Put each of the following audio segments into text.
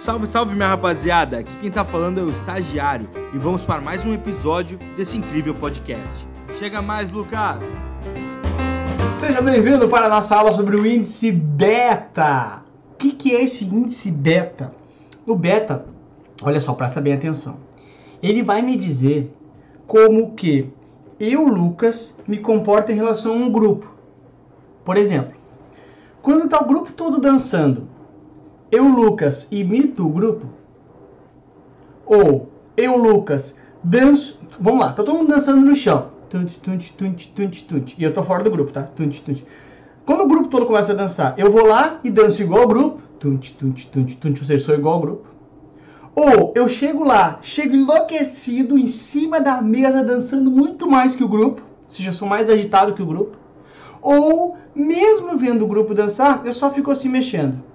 Salve, salve minha rapaziada! Aqui quem tá falando é o estagiário e vamos para mais um episódio desse incrível podcast. Chega mais, Lucas! Seja bem-vindo para a nossa aula sobre o índice beta. O que, que é esse índice beta? O beta, olha só, presta bem atenção. Ele vai me dizer como que eu, Lucas, me comporto em relação a um grupo. Por exemplo, quando está o grupo todo dançando, eu, Lucas, imito o grupo? Ou eu, Lucas, danço. Vamos lá, tá todo mundo dançando no chão. Tunt, tunt, tunt, tunt, tunt. E eu tô fora do grupo, tá? Tunt, tunt. Quando o grupo todo começa a dançar, eu vou lá e danço igual ao grupo. Tunt, tunt, tunt, tunt. Ou seja, sou igual ao grupo. Ou eu chego lá, chego enlouquecido em cima da mesa, dançando muito mais que o grupo. Ou seja, eu sou mais agitado que o grupo. Ou, mesmo vendo o grupo dançar, eu só fico assim mexendo.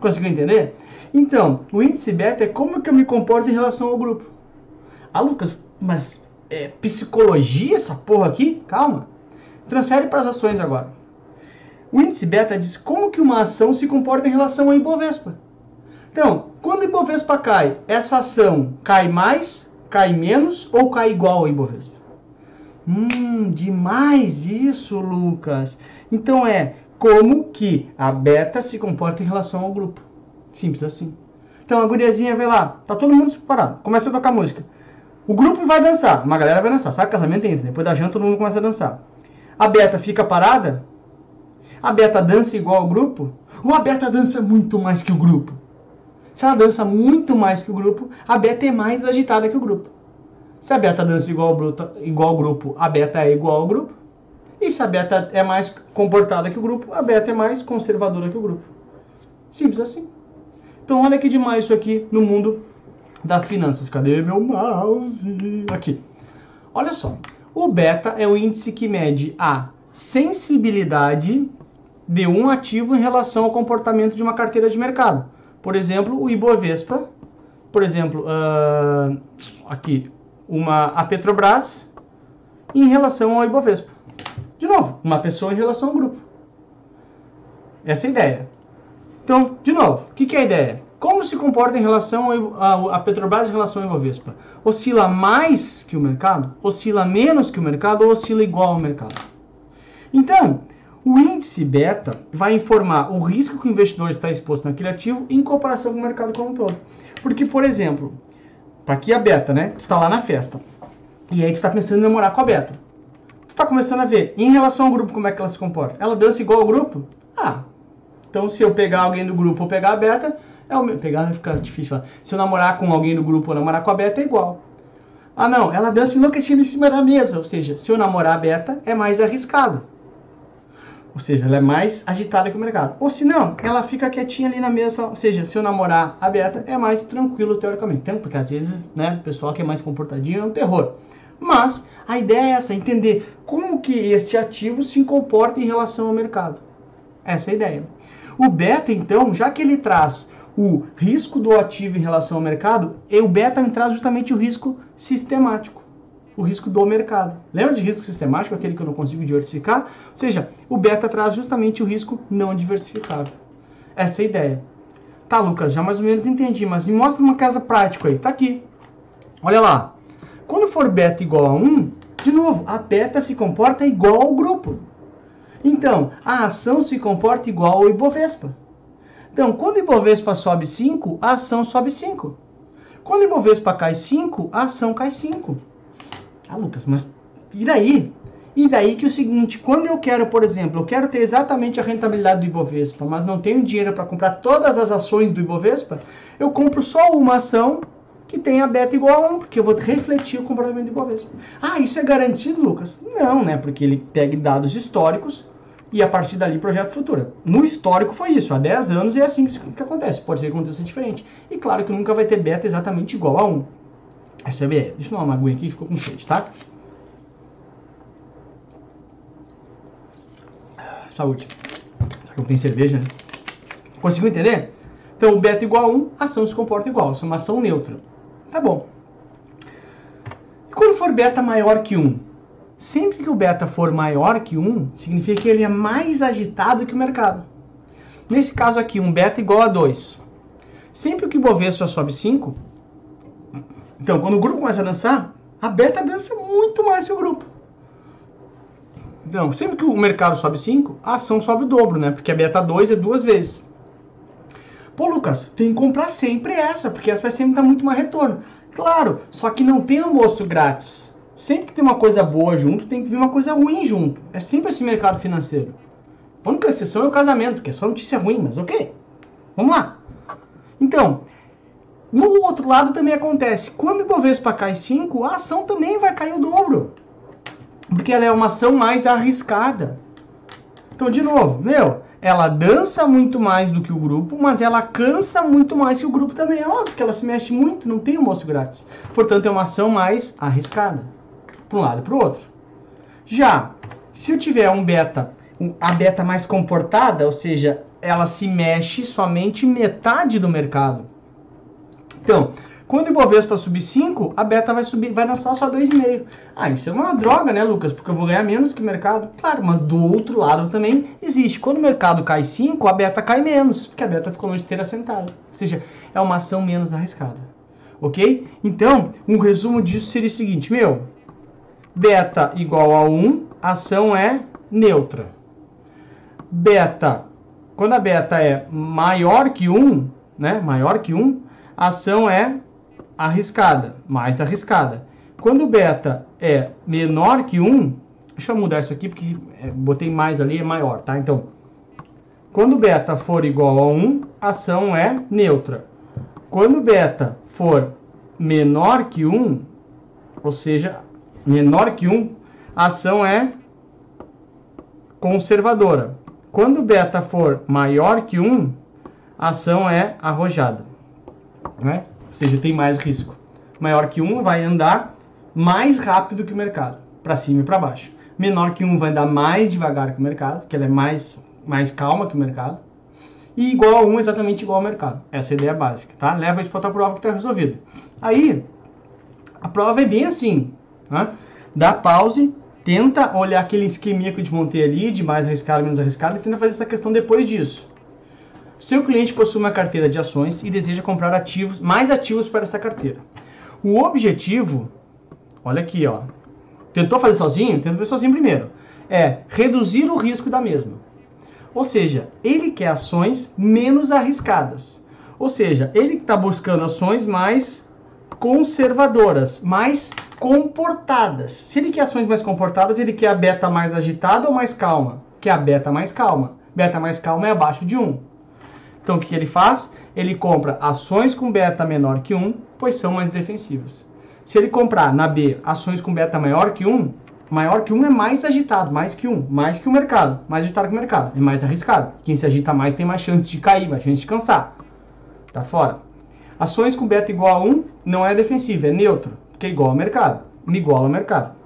Conseguiu entender? Então, o índice beta é como que eu me comporto em relação ao grupo. Ah, Lucas, mas é psicologia essa porra aqui? Calma. Transfere para as ações agora. O índice beta diz como que uma ação se comporta em relação ao Ibovespa. Então, quando o Ibovespa cai, essa ação cai mais, cai menos ou cai igual ao Ibovespa? Hum, demais isso, Lucas. Então é como que a beta se comporta em relação ao grupo. Simples assim. Então a guriazinha vai lá, tá todo mundo parado, começa a tocar música. O grupo vai dançar, uma galera vai dançar, sabe? Casamento tem isso, depois da janta todo mundo começa a dançar. A beta fica parada? A beta dança igual ao grupo? Ou a beta dança muito mais que o grupo? Se ela dança muito mais que o grupo, a beta é mais agitada que o grupo. Se a beta dança igual ao, bruto, igual ao grupo, a beta é igual ao grupo. E se a beta é mais comportada que o grupo, a beta é mais conservadora que o grupo. Simples assim. Então olha que demais isso aqui no mundo das finanças. Cadê meu mouse? Aqui. Olha só. O beta é o índice que mede a sensibilidade de um ativo em relação ao comportamento de uma carteira de mercado. Por exemplo, o Ibovespa. Por exemplo, uh, aqui, uma, a Petrobras em relação ao Ibovespa. Novo, uma pessoa em relação ao grupo. Essa é a ideia. Então, de novo, o que, que, é a ideia? Como se comporta em relação a Petrobras em relação ao Ibovespa? Oscila mais que o mercado? Oscila menos que o mercado? Ou oscila igual ao mercado? Então, o índice beta vai informar o risco que o investidor está exposto naquele ativo em comparação com o mercado como um todo. Porque, por exemplo, tá aqui a beta, né? Tu tá lá na festa. E aí tu tá pensando em namorar com a beta está começando a ver, em relação ao grupo, como é que ela se comporta. Ela dança igual ao grupo? Ah, então se eu pegar alguém do grupo ou pegar a beta, é o meu. Pegar vai ficar difícil falar. Se eu namorar com alguém do grupo ou namorar com a beta, é igual. Ah, não, ela dança enlouquecida em cima da mesa. Ou seja, se eu namorar a beta, é mais arriscado. Ou seja, ela é mais agitada que o mercado. Ou se não, ela fica quietinha ali na mesa. Ou seja, se eu namorar a beta, é mais tranquilo teoricamente. Então, porque às vezes, né, o pessoal que é mais comportadinho é um terror. Mas a ideia é essa, entender como que este ativo se comporta em relação ao mercado. Essa é a ideia. O beta, então, já que ele traz o risco do ativo em relação ao mercado, o beta me traz justamente o risco sistemático, o risco do mercado. Lembra de risco sistemático, aquele que eu não consigo diversificar? Ou seja, o beta traz justamente o risco não diversificável. Essa é a ideia. Tá, Lucas, já mais ou menos entendi, mas me mostra uma casa prática aí. Tá aqui. Olha lá. Quando for beta igual a 1, de novo, a beta se comporta igual ao grupo. Então, a ação se comporta igual ao Ibovespa. Então, quando o Ibovespa sobe 5, a ação sobe 5. Quando o Ibovespa cai 5, a ação cai 5. Ah, Lucas, mas e daí? E daí que o seguinte, quando eu quero, por exemplo, eu quero ter exatamente a rentabilidade do Ibovespa, mas não tenho dinheiro para comprar todas as ações do Ibovespa, eu compro só uma ação que tenha beta igual a 1, porque eu vou refletir o comportamento do Ibovespa. Ah, isso é garantido, Lucas? Não, né? Porque ele pega dados históricos e a partir dali projeta futura. No histórico foi isso, há 10 anos é assim que, que acontece. Pode ser que aconteça diferente. E claro que nunca vai ter beta exatamente igual a 1. Essa é Deixa eu dar uma aguinha aqui que ficou com sede, tá? Saúde. Eu tenho cerveja, né? Conseguiu entender? Então, o beta igual a 1, a ação se comporta igual. Isso é uma ação neutra. Tá bom. E quando for beta maior que 1? Sempre que o beta for maior que 1, significa que ele é mais agitado que o mercado. Nesse caso aqui, um beta igual a 2. Sempre que o Bovespa sobe 5, então quando o grupo começa a dançar, a beta dança muito mais que o grupo. Então, sempre que o mercado sobe 5, a ação sobe o dobro, né? Porque a beta 2 é duas vezes. Pô, Lucas, tem que comprar sempre essa, porque essa vai sempre dar muito mais retorno. Claro, só que não tem almoço grátis. Sempre que tem uma coisa boa junto, tem que vir uma coisa ruim junto. É sempre esse mercado financeiro. A única exceção é o casamento, que é só notícia ruim, mas ok. Vamos lá. Então, no outro lado também acontece. Quando o Ibovespa cai 5, a ação também vai cair o dobro. Porque ela é uma ação mais arriscada. Então, de novo, meu, ela dança muito mais do que o grupo, mas ela cansa muito mais que o grupo também. É óbvio que ela se mexe muito, não tem almoço grátis. Portanto, é uma ação mais arriscada. Para um lado e para o outro. Já, se eu tiver um beta, a beta mais comportada, ou seja, ela se mexe somente metade do mercado. Então, quando o Ibovespa subir 5, a beta vai subir, vai lançar só 2,5. Ah, isso é uma droga, né, Lucas? Porque eu vou ganhar menos que o mercado. Claro, mas do outro lado também existe. Quando o mercado cai 5, a beta cai menos, porque a beta ficou longe de ter assentado. Ou seja, é uma ação menos arriscada. Ok? Então, um resumo disso seria o seguinte, meu. Beta igual a 1, ação é neutra. Beta, quando a beta é maior que 1, né, maior que 1, a ação é arriscada, mais arriscada. Quando o beta é menor que 1, deixa eu mudar isso aqui porque é, botei mais ali, é maior, tá? Então, quando o beta for igual a 1, a ação é neutra. Quando o beta for menor que 1, ou seja, menor que 1, a ação é conservadora. Quando o beta for maior que 1, a ação é arrojada. Né? Ou seja, tem mais risco. Maior que 1 vai andar mais rápido que o mercado, para cima e para baixo. Menor que 1 vai andar mais devagar que o mercado, porque ela é mais, mais calma que o mercado. E igual a 1 exatamente igual ao mercado. Essa é a ideia básica, tá? Leva isso para outra prova que está resolvido. Aí, a prova é bem assim, né? Dá pause, tenta olhar aquele esqueminha que eu desmontei ali, de mais arriscado, menos arriscado, e tenta fazer essa questão depois disso. Seu cliente possui uma carteira de ações e deseja comprar ativos, mais ativos para essa carteira. O objetivo, olha aqui, ó. Tentou fazer sozinho? Tenta fazer sozinho primeiro. É reduzir o risco da mesma. Ou seja, ele quer ações menos arriscadas. Ou seja, ele está buscando ações mais conservadoras, mais comportadas. Se ele quer ações mais comportadas, ele quer a beta mais agitada ou mais calma? Quer a beta mais calma. Beta mais calma é abaixo de 1. Então o que ele faz? Ele compra ações com beta menor que 1, pois são mais defensivas. Se ele comprar na B ações com beta maior que 1, maior que 1 é mais agitado, mais que 1, mais que o mercado, mais agitado que o mercado, é mais arriscado. Quem se agita mais tem mais chance de cair, mais chance de cansar. Tá fora. Ações com beta igual a 1 não é defensiva, é neutro, porque é igual ao mercado, igual ao mercado.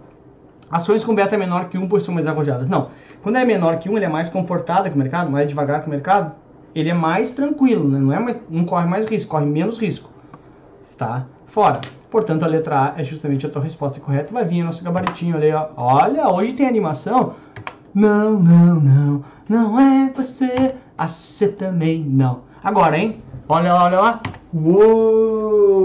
Ações com beta menor que 1, pois são mais arrojadas. Não. Quando é menor que 1, ele é mais comportada que o mercado, mais devagar que o mercado, ele é mais tranquilo, né? não, é mais, não corre mais risco, corre menos risco. Está fora. Portanto, a letra A é justamente a tua resposta correta. Vai vir o nosso gabaritinho ali, ó. Olha, hoje tem animação. Não, não, não, não é você. A C também não. Agora, hein? Olha lá, olha lá. Uou!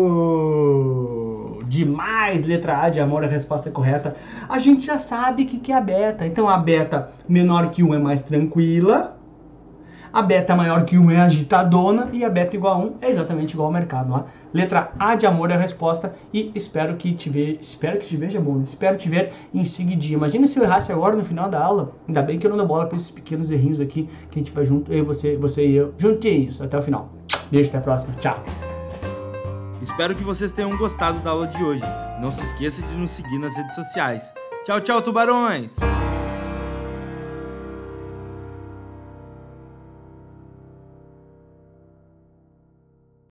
Demais! Letra A de amor, a resposta é correta. A gente já sabe o que, que é a beta. Então, a beta menor que 1 é mais tranquila a beta maior que 1 é agitadona e a beta igual a 1 é exatamente igual ao mercado lá. Letra A de amor é a resposta e espero que te veja, espero que te veja bom, né? espero te ver em seguidinho. Imagina se eu errasse agora no final da aula. Ainda bem que eu não dou bola para esses pequenos errinhos aqui que a gente vai junto, eu, você, você e eu, juntinhos até o final. Beijo, até a próxima. Tchau. Espero que vocês tenham gostado da aula de hoje. Não se esqueça de nos seguir nas redes sociais. Tchau, tchau, tubarões!